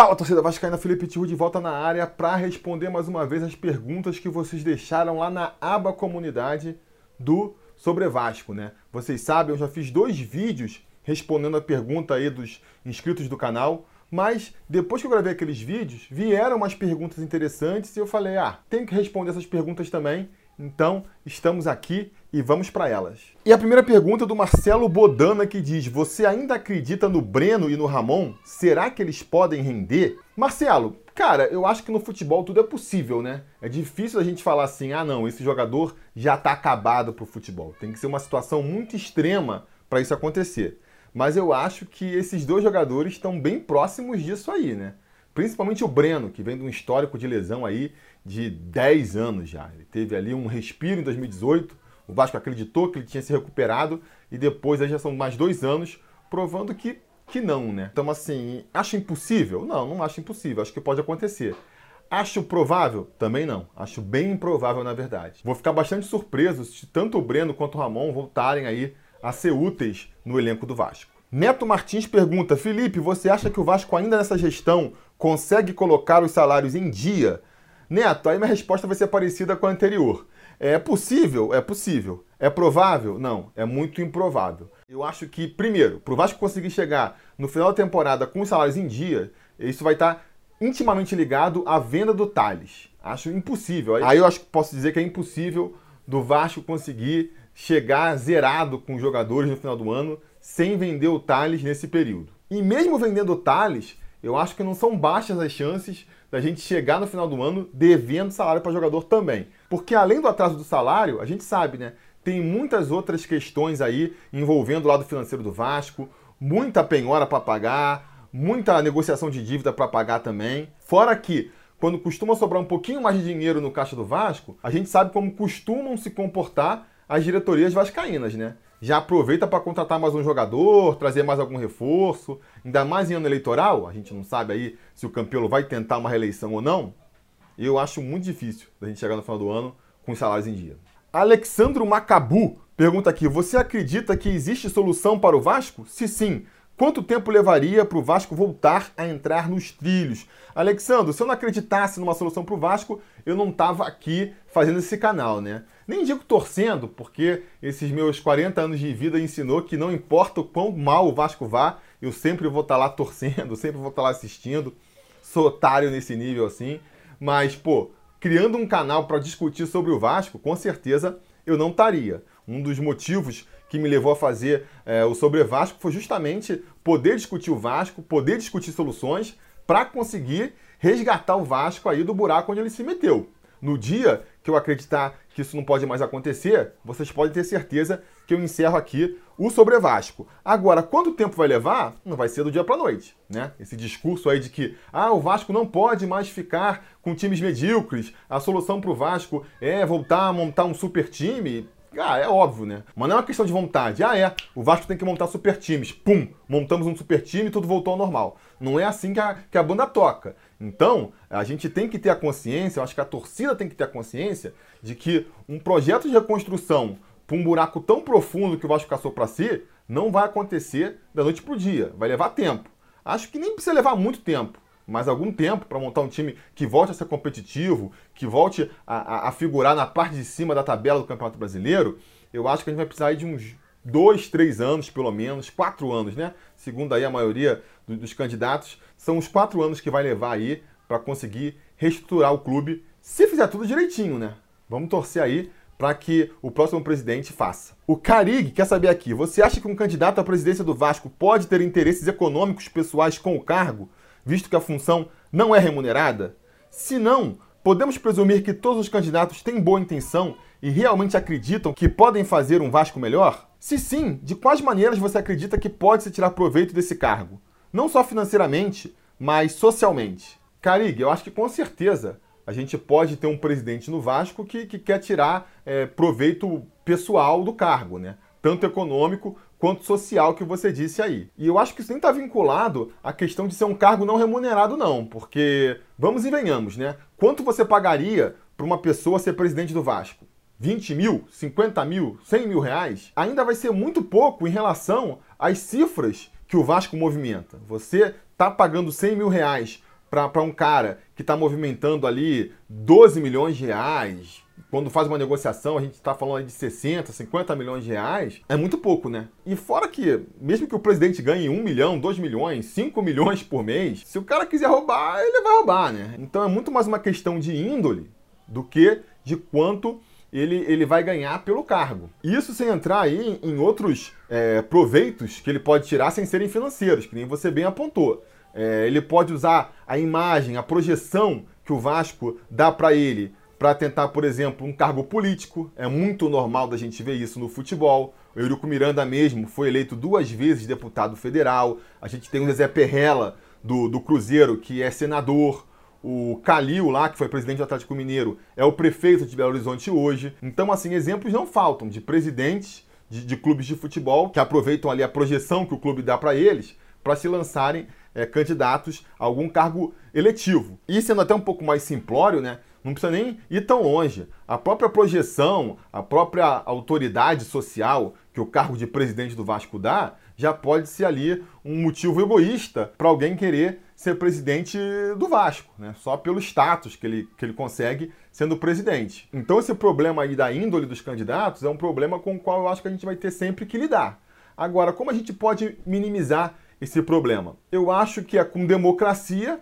Fala, torcida vascaína, Felipe Tiru de volta na área para responder mais uma vez as perguntas que vocês deixaram lá na aba comunidade do Sobre Vasco, né? Vocês sabem, eu já fiz dois vídeos respondendo a pergunta aí dos inscritos do canal, mas depois que eu gravei aqueles vídeos, vieram umas perguntas interessantes e eu falei, ah, tenho que responder essas perguntas também, então estamos aqui e vamos para elas. E a primeira pergunta é do Marcelo Bodana que diz: Você ainda acredita no Breno e no Ramon? Será que eles podem render? Marcelo, cara, eu acho que no futebol tudo é possível, né? É difícil a gente falar assim: ah, não, esse jogador já está acabado pro futebol. Tem que ser uma situação muito extrema para isso acontecer. Mas eu acho que esses dois jogadores estão bem próximos disso aí, né? Principalmente o Breno, que vem de um histórico de lesão aí de 10 anos já. Ele teve ali um respiro em 2018, o Vasco acreditou que ele tinha se recuperado e depois aí já são mais dois anos provando que, que não, né? Então, assim, acho impossível? Não, não acho impossível. Acho que pode acontecer. Acho provável? Também não. Acho bem improvável, na verdade. Vou ficar bastante surpreso se tanto o Breno quanto o Ramon voltarem aí a ser úteis no elenco do Vasco. Neto Martins pergunta: Felipe, você acha que o Vasco ainda nessa gestão consegue colocar os salários em dia? Neto, aí minha resposta vai ser parecida com a anterior. É possível? É possível. É provável? Não, é muito improvável. Eu acho que, primeiro, para o Vasco conseguir chegar no final da temporada com os salários em dia, isso vai estar intimamente ligado à venda do Thales. Acho impossível. Aí eu acho que posso dizer que é impossível do Vasco conseguir chegar zerado com os jogadores no final do ano sem vender o Thales nesse período. E mesmo vendendo o Thales, eu acho que não são baixas as chances da gente chegar no final do ano devendo salário para jogador também. Porque além do atraso do salário, a gente sabe, né? Tem muitas outras questões aí envolvendo o lado financeiro do Vasco, muita penhora para pagar, muita negociação de dívida para pagar também. Fora que quando costuma sobrar um pouquinho mais de dinheiro no caixa do Vasco, a gente sabe como costumam se comportar as diretorias vascaínas, né? Já aproveita para contratar mais um jogador, trazer mais algum reforço, ainda mais em ano eleitoral, a gente não sabe aí se o Campelo vai tentar uma reeleição ou não. Eu acho muito difícil da gente chegar no final do ano com os salários em dia. Alexandro Macabu pergunta aqui: Você acredita que existe solução para o Vasco? Se sim, quanto tempo levaria para o Vasco voltar a entrar nos trilhos? Alexandro, se eu não acreditasse numa solução para o Vasco, eu não estava aqui fazendo esse canal, né? Nem digo torcendo, porque esses meus 40 anos de vida ensinou que não importa o quão mal o Vasco vá, eu sempre vou estar tá lá torcendo, sempre vou estar tá lá assistindo. Sou otário nesse nível assim. Mas, pô, criando um canal para discutir sobre o Vasco, com certeza eu não estaria. Um dos motivos que me levou a fazer é, o Sobre Vasco foi justamente poder discutir o Vasco, poder discutir soluções para conseguir resgatar o Vasco aí do buraco onde ele se meteu. No dia que eu acreditar que isso não pode mais acontecer, vocês podem ter certeza que eu encerro aqui o sobre Vasco. Agora, quanto tempo vai levar? Não vai ser do dia para noite, né? Esse discurso aí de que ah, o Vasco não pode mais ficar com times medíocres, a solução para o Vasco é voltar a montar um super time. Ah, é óbvio, né? Mas não é uma questão de vontade. Ah, é. O Vasco tem que montar super times. Pum! Montamos um super time e tudo voltou ao normal. Não é assim que a, que a banda toca. Então, a gente tem que ter a consciência, eu acho que a torcida tem que ter a consciência de que um projeto de reconstrução para um buraco tão profundo que o Vasco caçou para si não vai acontecer da noite para o dia. Vai levar tempo. Acho que nem precisa levar muito tempo mais algum tempo para montar um time que volte a ser competitivo, que volte a, a, a, figurar na parte de cima da tabela do Campeonato Brasileiro, eu acho que a gente vai precisar de uns dois, três anos, pelo menos, quatro anos, né? Segundo aí a maioria do, dos candidatos, são os quatro anos que vai levar aí para conseguir reestruturar o clube, se fizer tudo direitinho, né? Vamos torcer aí para que o próximo presidente faça. O Carig quer saber aqui: você acha que um candidato à presidência do Vasco pode ter interesses econômicos pessoais com o cargo? Visto que a função não é remunerada? Se não, podemos presumir que todos os candidatos têm boa intenção e realmente acreditam que podem fazer um Vasco melhor? Se sim, de quais maneiras você acredita que pode se tirar proveito desse cargo? Não só financeiramente, mas socialmente. Carig, eu acho que com certeza a gente pode ter um presidente no Vasco que, que quer tirar é, proveito pessoal do cargo, né? Tanto econômico quanto social que você disse aí. E eu acho que isso nem está vinculado à questão de ser um cargo não remunerado, não, porque vamos e venhamos, né? Quanto você pagaria para uma pessoa ser presidente do Vasco? 20 mil, 50 mil, 100 mil reais? Ainda vai ser muito pouco em relação às cifras que o Vasco movimenta. Você está pagando 100 mil reais para um cara que está movimentando ali 12 milhões de reais, quando faz uma negociação, a gente está falando de 60, 50 milhões de reais, é muito pouco, né? E fora que, mesmo que o presidente ganhe 1 milhão, 2 milhões, 5 milhões por mês, se o cara quiser roubar, ele vai roubar, né? Então é muito mais uma questão de índole do que de quanto ele, ele vai ganhar pelo cargo. Isso sem entrar aí em outros é, proveitos que ele pode tirar sem serem financeiros, que nem você bem apontou. É, ele pode usar a imagem, a projeção que o Vasco dá para ele para tentar, por exemplo, um cargo político. É muito normal da gente ver isso no futebol. O Eurico Miranda mesmo foi eleito duas vezes deputado federal. A gente tem o Zé Perrella do, do Cruzeiro, que é senador. O Calil lá, que foi presidente do Atlético Mineiro, é o prefeito de Belo Horizonte hoje. Então, assim, exemplos não faltam de presidentes de, de clubes de futebol que aproveitam ali a projeção que o clube dá para eles para se lançarem é, candidatos a algum cargo eletivo. E sendo até um pouco mais simplório, né? Não precisa nem ir tão longe. A própria projeção, a própria autoridade social que o cargo de presidente do Vasco dá, já pode ser ali um motivo egoísta para alguém querer ser presidente do Vasco, né? Só pelo status que ele, que ele consegue sendo presidente. Então esse problema aí da índole dos candidatos é um problema com o qual eu acho que a gente vai ter sempre que lidar. Agora, como a gente pode minimizar esse problema? Eu acho que é com democracia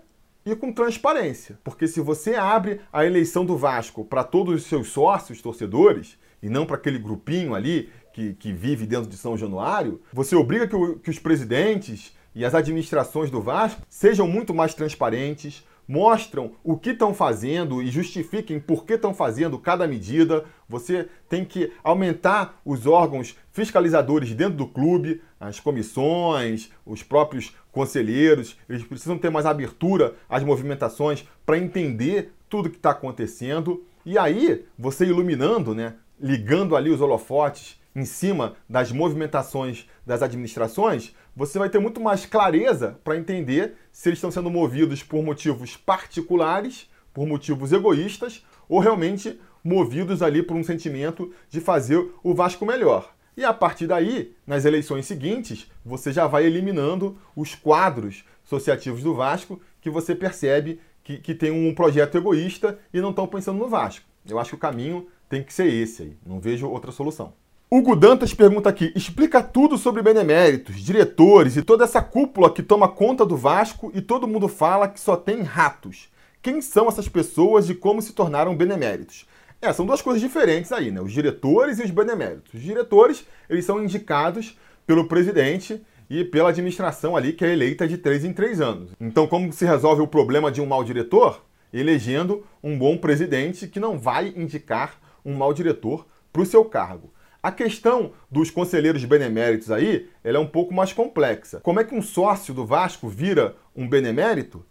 e com transparência. Porque se você abre a eleição do Vasco para todos os seus sócios, torcedores, e não para aquele grupinho ali que, que vive dentro de São Januário, você obriga que, o, que os presidentes e as administrações do Vasco sejam muito mais transparentes, mostram o que estão fazendo e justifiquem por que estão fazendo cada medida. Você tem que aumentar os órgãos fiscalizadores dentro do clube, as comissões, os próprios conselheiros, eles precisam ter mais abertura às movimentações para entender tudo que está acontecendo. E aí, você iluminando, né, ligando ali os holofotes em cima das movimentações das administrações, você vai ter muito mais clareza para entender se eles estão sendo movidos por motivos particulares, por motivos egoístas, ou realmente movidos ali por um sentimento de fazer o Vasco melhor. E a partir daí, nas eleições seguintes, você já vai eliminando os quadros associativos do Vasco que você percebe que, que tem um projeto egoísta e não estão pensando no Vasco. Eu acho que o caminho tem que ser esse aí. Não vejo outra solução. Hugo Dantas pergunta aqui: explica tudo sobre beneméritos, diretores e toda essa cúpula que toma conta do Vasco e todo mundo fala que só tem ratos. Quem são essas pessoas e como se tornaram beneméritos? É, são duas coisas diferentes aí, né? Os diretores e os beneméritos. Os diretores, eles são indicados pelo presidente e pela administração ali, que é eleita de três em três anos. Então, como se resolve o problema de um mau diretor? Elegendo um bom presidente que não vai indicar um mau diretor para o seu cargo. A questão dos conselheiros beneméritos aí, ela é um pouco mais complexa. Como é que um sócio do Vasco vira um benemérito?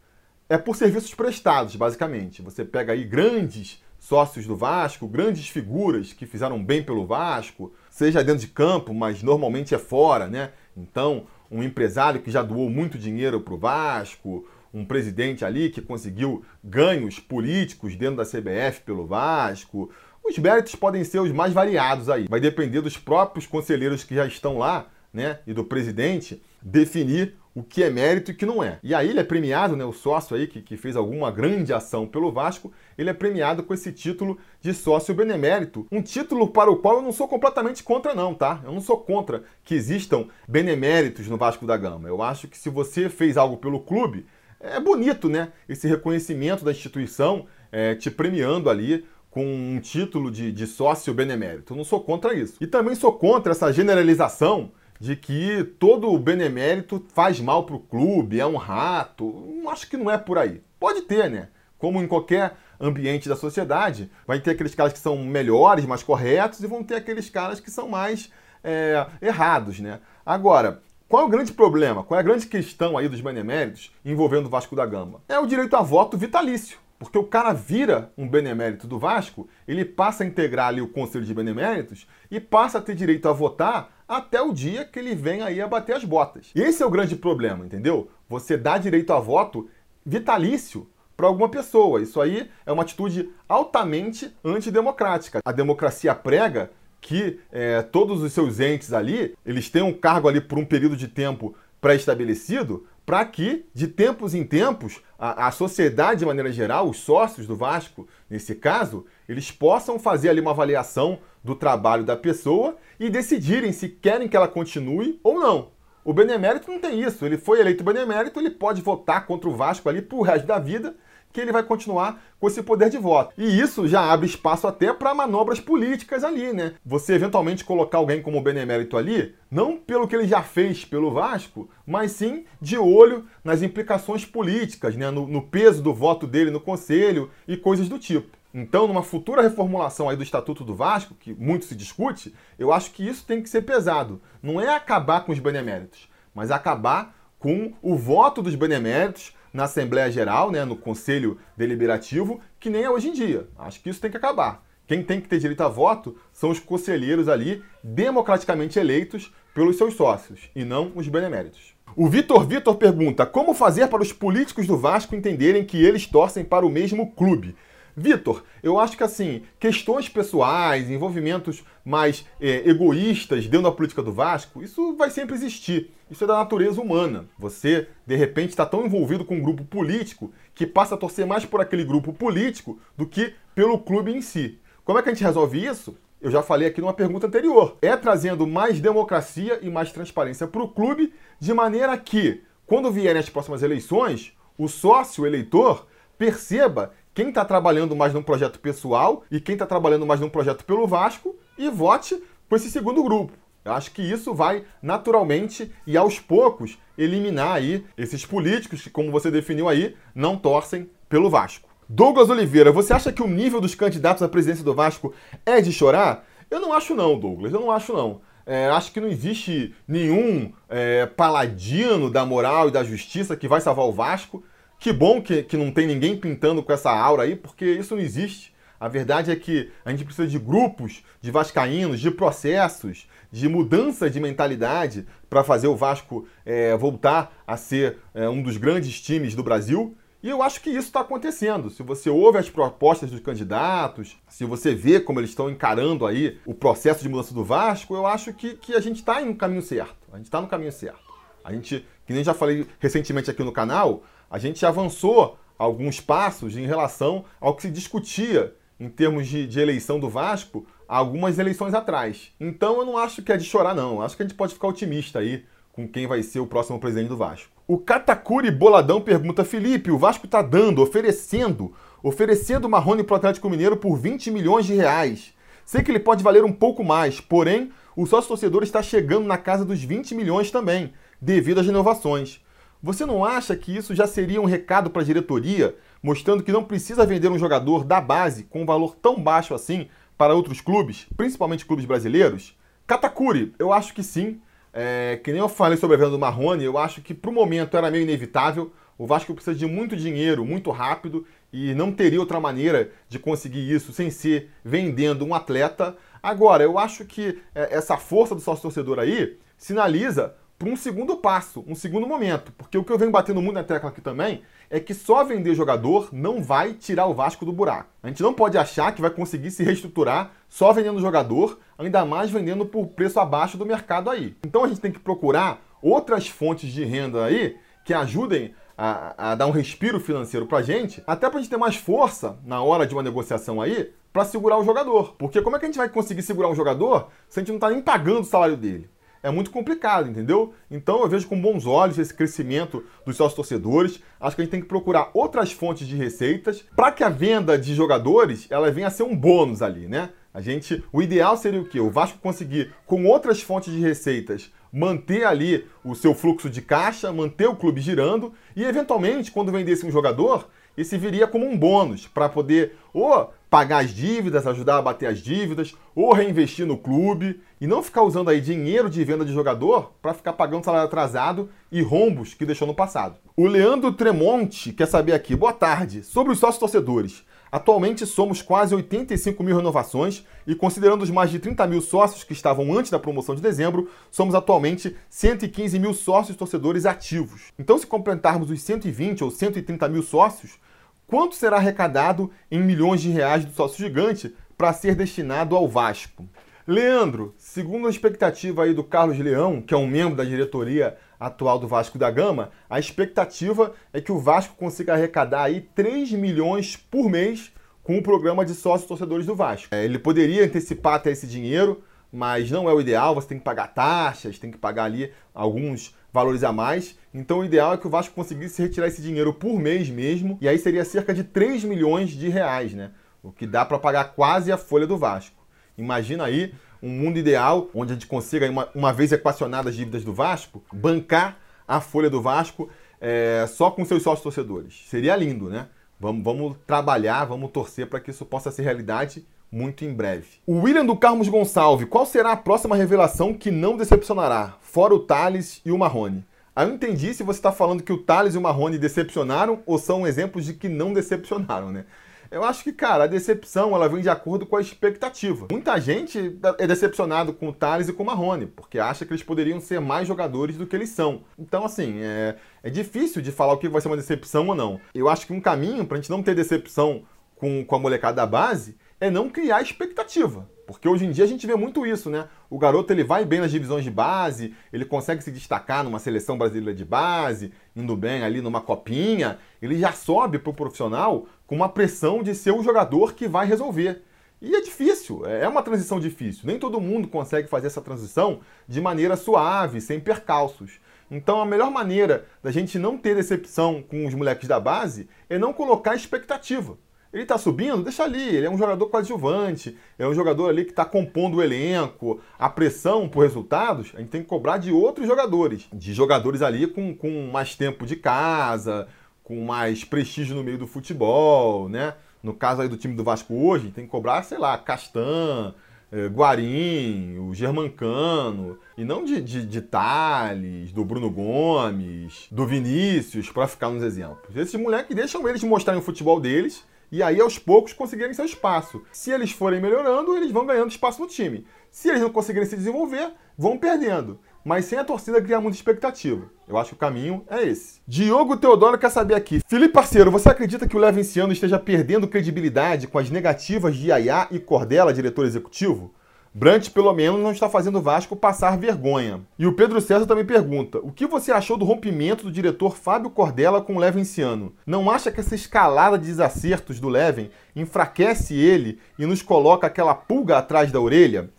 É por serviços prestados, basicamente. Você pega aí grandes sócios do Vasco, grandes figuras que fizeram bem pelo Vasco, seja dentro de campo, mas normalmente é fora, né? Então, um empresário que já doou muito dinheiro para o Vasco, um presidente ali que conseguiu ganhos políticos dentro da CBF pelo Vasco, os méritos podem ser os mais variados aí. Vai depender dos próprios conselheiros que já estão lá, né, e do presidente definir o que é mérito e o que não é. E aí ele é premiado, né, o sócio aí que, que fez alguma grande ação pelo Vasco, ele é premiado com esse título de sócio benemérito. Um título para o qual eu não sou completamente contra não, tá? Eu não sou contra que existam beneméritos no Vasco da Gama. Eu acho que se você fez algo pelo clube, é bonito, né? Esse reconhecimento da instituição é, te premiando ali com um título de, de sócio benemérito. Eu não sou contra isso. E também sou contra essa generalização de que todo o benemérito faz mal para o clube, é um rato. Acho que não é por aí. Pode ter, né? Como em qualquer ambiente da sociedade, vai ter aqueles caras que são melhores, mais corretos, e vão ter aqueles caras que são mais é, errados, né? Agora, qual é o grande problema? Qual é a grande questão aí dos beneméritos envolvendo o Vasco da Gama? É o direito a voto vitalício. Porque o cara vira um benemérito do Vasco, ele passa a integrar ali o Conselho de Beneméritos e passa a ter direito a votar até o dia que ele vem aí a bater as botas. Esse é o grande problema, entendeu? Você dá direito a voto vitalício para alguma pessoa. Isso aí é uma atitude altamente antidemocrática. A democracia prega que é, todos os seus entes ali, eles têm um cargo ali por um período de tempo pré-estabelecido para que, de tempos em tempos, a, a, sociedade de maneira geral, os sócios do Vasco, nesse caso, eles possam fazer ali uma avaliação do trabalho da pessoa e decidirem se querem que ela continue ou não. O benemérito não tem isso. Ele foi eleito benemérito, ele pode votar contra o Vasco ali pro resto da vida que ele vai continuar com esse poder de voto. E isso já abre espaço até para manobras políticas ali, né? Você eventualmente colocar alguém como benemérito ali, não pelo que ele já fez pelo Vasco, mas sim de olho nas implicações políticas, né? no, no peso do voto dele no conselho e coisas do tipo. Então, numa futura reformulação aí do Estatuto do Vasco, que muito se discute, eu acho que isso tem que ser pesado. Não é acabar com os beneméritos, mas acabar com o voto dos beneméritos na Assembleia Geral, né, no Conselho Deliberativo, que nem é hoje em dia. Acho que isso tem que acabar. Quem tem que ter direito a voto são os conselheiros ali, democraticamente eleitos pelos seus sócios, e não os beneméritos. O Vitor Vitor pergunta: como fazer para os políticos do Vasco entenderem que eles torcem para o mesmo clube? Vitor, eu acho que assim, questões pessoais, envolvimentos mais é, egoístas dentro da política do Vasco, isso vai sempre existir. Isso é da natureza humana. Você, de repente, está tão envolvido com um grupo político que passa a torcer mais por aquele grupo político do que pelo clube em si. Como é que a gente resolve isso? Eu já falei aqui numa pergunta anterior. É trazendo mais democracia e mais transparência para o clube, de maneira que, quando vierem as próximas eleições, o sócio eleitor perceba quem está trabalhando mais num projeto pessoal e quem está trabalhando mais num projeto pelo Vasco e vote com esse segundo grupo. Eu acho que isso vai naturalmente e aos poucos eliminar aí esses políticos que, como você definiu aí, não torcem pelo Vasco. Douglas Oliveira, você acha que o nível dos candidatos à presidência do Vasco é de chorar? Eu não acho não, Douglas, eu não acho não. É, acho que não existe nenhum é, paladino da moral e da justiça que vai salvar o Vasco. Que bom que, que não tem ninguém pintando com essa aura aí, porque isso não existe. A verdade é que a gente precisa de grupos de vascaínos, de processos, de mudança de mentalidade para fazer o Vasco é, voltar a ser é, um dos grandes times do Brasil. E eu acho que isso está acontecendo. Se você ouve as propostas dos candidatos, se você vê como eles estão encarando aí o processo de mudança do Vasco, eu acho que, que a gente está no caminho certo. A gente está no caminho certo. A gente, que nem já falei recentemente aqui no canal, a gente avançou alguns passos em relação ao que se discutia em termos de, de, eleição do Vasco algumas eleições atrás. Então eu não acho que é de chorar, não. Acho que a gente pode ficar otimista aí com quem vai ser o próximo presidente do Vasco. O Katakuri Boladão pergunta: Felipe, o Vasco está dando, oferecendo, oferecendo Marrone para o Atlético Mineiro por 20 milhões de reais. Sei que ele pode valer um pouco mais, porém, o sócio torcedor está chegando na casa dos 20 milhões também, devido às renovações. Você não acha que isso já seria um recado para a diretoria, mostrando que não precisa vender um jogador da base com um valor tão baixo assim para outros clubes, principalmente clubes brasileiros? Katakuri, eu acho que sim. É, que nem eu falei sobre a venda do Marrone, eu acho que para o momento era meio inevitável. O Vasco precisa de muito dinheiro, muito rápido, e não teria outra maneira de conseguir isso sem ser vendendo um atleta. Agora, eu acho que é, essa força do sócio torcedor aí sinaliza para um segundo passo, um segundo momento. Porque o que eu venho batendo muito na tecla aqui também é que só vender jogador não vai tirar o Vasco do buraco. A gente não pode achar que vai conseguir se reestruturar só vendendo jogador, ainda mais vendendo por preço abaixo do mercado aí. Então a gente tem que procurar outras fontes de renda aí que ajudem a, a dar um respiro financeiro para a gente, até para a gente ter mais força na hora de uma negociação aí para segurar o jogador. Porque como é que a gente vai conseguir segurar um jogador se a gente não está nem pagando o salário dele? É muito complicado, entendeu? Então eu vejo com bons olhos esse crescimento dos sócios torcedores. Acho que a gente tem que procurar outras fontes de receitas para que a venda de jogadores ela venha a ser um bônus ali, né? A gente, o ideal seria o quê? O Vasco conseguir com outras fontes de receitas manter ali o seu fluxo de caixa, manter o clube girando e eventualmente quando vendesse um jogador, esse viria como um bônus para poder ou pagar as dívidas, ajudar a bater as dívidas, ou reinvestir no clube e não ficar usando aí dinheiro de venda de jogador para ficar pagando salário atrasado e rombos que deixou no passado. O Leandro Tremonte quer saber aqui, boa tarde, sobre os sócios torcedores. Atualmente somos quase 85 mil renovações e, considerando os mais de 30 mil sócios que estavam antes da promoção de dezembro, somos atualmente 115 mil sócios torcedores ativos. Então, se completarmos os 120 ou 130 mil sócios, quanto será arrecadado em milhões de reais do sócio gigante para ser destinado ao Vasco. Leandro, segundo a expectativa aí do Carlos Leão, que é um membro da diretoria atual do Vasco da Gama, a expectativa é que o Vasco consiga arrecadar aí 3 milhões por mês com o programa de sócios torcedores do Vasco. É, ele poderia antecipar até esse dinheiro, mas não é o ideal, você tem que pagar taxas, tem que pagar ali alguns valores a mais. Então o ideal é que o Vasco conseguisse retirar esse dinheiro por mês mesmo, e aí seria cerca de 3 milhões de reais, né? O que dá para pagar quase a folha do Vasco. Imagina aí um mundo ideal onde a gente consiga, uma, uma vez equacionadas as dívidas do Vasco, bancar a folha do Vasco é, só com seus sócios torcedores. Seria lindo, né? Vamos, vamos trabalhar, vamos torcer para que isso possa ser realidade muito em breve. O William do Carlos Gonçalves, qual será a próxima revelação que não decepcionará, fora o Thales e o Marrone? Aí eu entendi se você está falando que o Thales e o Marrone decepcionaram ou são exemplos de que não decepcionaram, né? Eu acho que, cara, a decepção ela vem de acordo com a expectativa. Muita gente é decepcionado com o Thales e com o Marrone, porque acha que eles poderiam ser mais jogadores do que eles são. Então, assim, é, é difícil de falar o que vai ser uma decepção ou não. Eu acho que um caminho para a gente não ter decepção com, com a molecada da base é não criar expectativa. Porque hoje em dia a gente vê muito isso, né? O garoto ele vai bem nas divisões de base, ele consegue se destacar numa seleção brasileira de base, indo bem ali numa copinha, ele já sobe pro profissional com uma pressão de ser o jogador que vai resolver. E é difícil, é uma transição difícil. Nem todo mundo consegue fazer essa transição de maneira suave, sem percalços. Então a melhor maneira da gente não ter decepção com os moleques da base é não colocar expectativa. Ele está subindo, deixa ali. Ele é um jogador coadjuvante, é um jogador ali que está compondo o elenco. A pressão por resultados a gente tem que cobrar de outros jogadores, de jogadores ali com, com mais tempo de casa, com mais prestígio no meio do futebol, né? No caso aí do time do Vasco hoje, tem que cobrar, sei lá, Castan, eh, Guarim, o Germancano, e não de, de, de Thales, do Bruno Gomes, do Vinícius, para ficar nos exemplos. Esses moleques deixam eles mostrarem o futebol deles e aí aos poucos conseguirem seu espaço. Se eles forem melhorando, eles vão ganhando espaço no time. Se eles não conseguirem se desenvolver, vão perdendo. Mas sem a torcida criar muita expectativa. Eu acho que o caminho é esse. Diogo Teodoro quer saber aqui. Felipe parceiro, você acredita que o Levenciano esteja perdendo credibilidade com as negativas de Yaya e Cordela, diretor executivo? Brant, pelo menos, não está fazendo o Vasco passar vergonha. E o Pedro César também pergunta: o que você achou do rompimento do diretor Fábio Cordela com o Levenciano? Não acha que essa escalada de desacertos do Leven enfraquece ele e nos coloca aquela pulga atrás da orelha?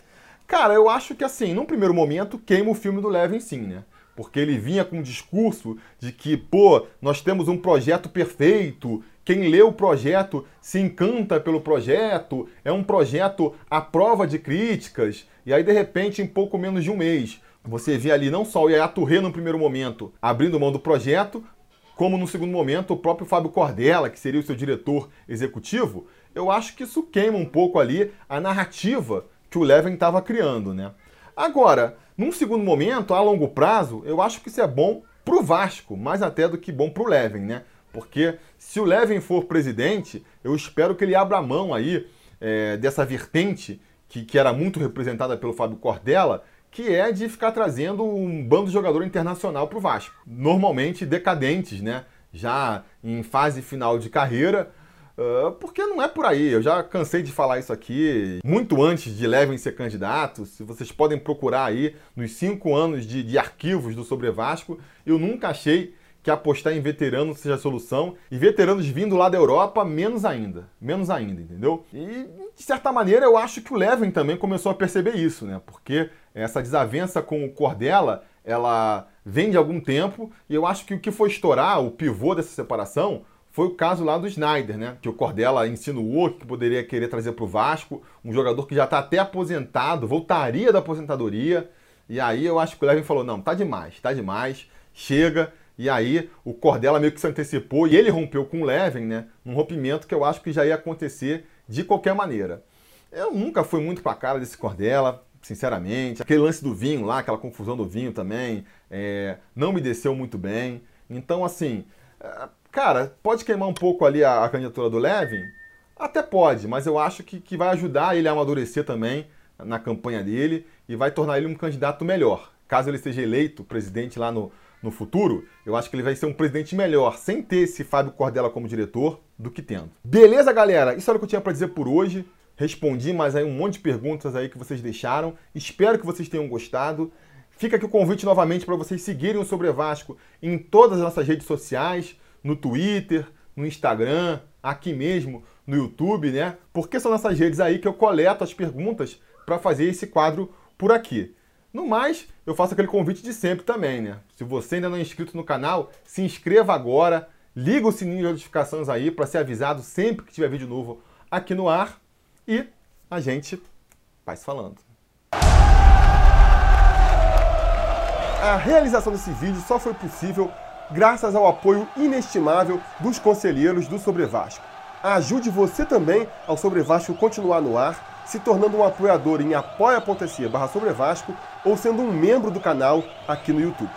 Cara, eu acho que assim, num primeiro momento, queima o filme do Leven sim, né? Porque ele vinha com um discurso de que, pô, nós temos um projeto perfeito quem lê o projeto se encanta pelo projeto, é um projeto à prova de críticas, e aí de repente, em pouco menos de um mês, você vê ali não só o Yaya Touré no primeiro momento abrindo mão do projeto, como no segundo momento o próprio Fábio Cordella, que seria o seu diretor executivo, eu acho que isso queima um pouco ali a narrativa que o Levin estava criando, né? Agora, num segundo momento, a longo prazo, eu acho que isso é bom pro Vasco, mais até do que bom pro Levin, né? Porque se o Levin for presidente, eu espero que ele abra mão aí é, dessa vertente que, que era muito representada pelo Fábio Cordella, que é de ficar trazendo um bando de jogador internacional para o Vasco. Normalmente decadentes, né? Já em fase final de carreira, uh, porque não é por aí. Eu já cansei de falar isso aqui muito antes de Levin ser candidato. Se vocês podem procurar aí nos cinco anos de, de arquivos do Sobre Vasco, eu nunca achei que apostar em veterano seja a solução. E veteranos vindo lá da Europa, menos ainda. Menos ainda, entendeu? E, de certa maneira, eu acho que o Levin também começou a perceber isso, né? Porque essa desavença com o Cordella, ela vem de algum tempo. E eu acho que o que foi estourar, o pivô dessa separação, foi o caso lá do Snyder, né? Que o Cordella insinuou que poderia querer trazer para o Vasco um jogador que já está até aposentado, voltaria da aposentadoria. E aí eu acho que o Levin falou: não, tá demais, tá demais, chega. E aí o Cordella meio que se antecipou e ele rompeu com o Levin, né? Um rompimento que eu acho que já ia acontecer de qualquer maneira. Eu nunca fui muito com a cara desse Cordella, sinceramente. Aquele lance do vinho lá, aquela confusão do vinho também, é, não me desceu muito bem. Então, assim, é, cara, pode queimar um pouco ali a, a, candidatura do Levin? Até pode, mas eu acho que, que vai ajudar ele a amadurecer também na campanha dele e vai tornar ele um candidato melhor. Caso ele seja eleito presidente lá no, no futuro, eu acho que ele vai ser um presidente melhor sem ter esse Fábio Cordella como diretor do que tendo. Beleza, galera? Isso era o que eu tinha para dizer por hoje. Respondi mais aí um monte de perguntas aí que vocês deixaram. Espero que vocês tenham gostado. Fica aqui o convite novamente para vocês seguirem o Sobre Vasco em todas as nossas redes sociais, no Twitter, no Instagram, aqui mesmo no YouTube, né? Porque são nessas redes aí que eu coleto as perguntas para fazer esse quadro por aqui. No mais, eu faço aquele convite de sempre também, né? Se você ainda não é inscrito no canal, se inscreva agora, liga o sininho de notificações aí para ser avisado sempre que tiver vídeo novo aqui no ar e a gente vai se falando. A realização desse vídeo só foi possível graças ao apoio inestimável dos conselheiros do Sobre Vasco. Ajude você também ao Sobre Vasco continuar no ar, se tornando um apoiador em apoia.se barra Sobre Vasco ou sendo um membro do canal aqui no YouTube.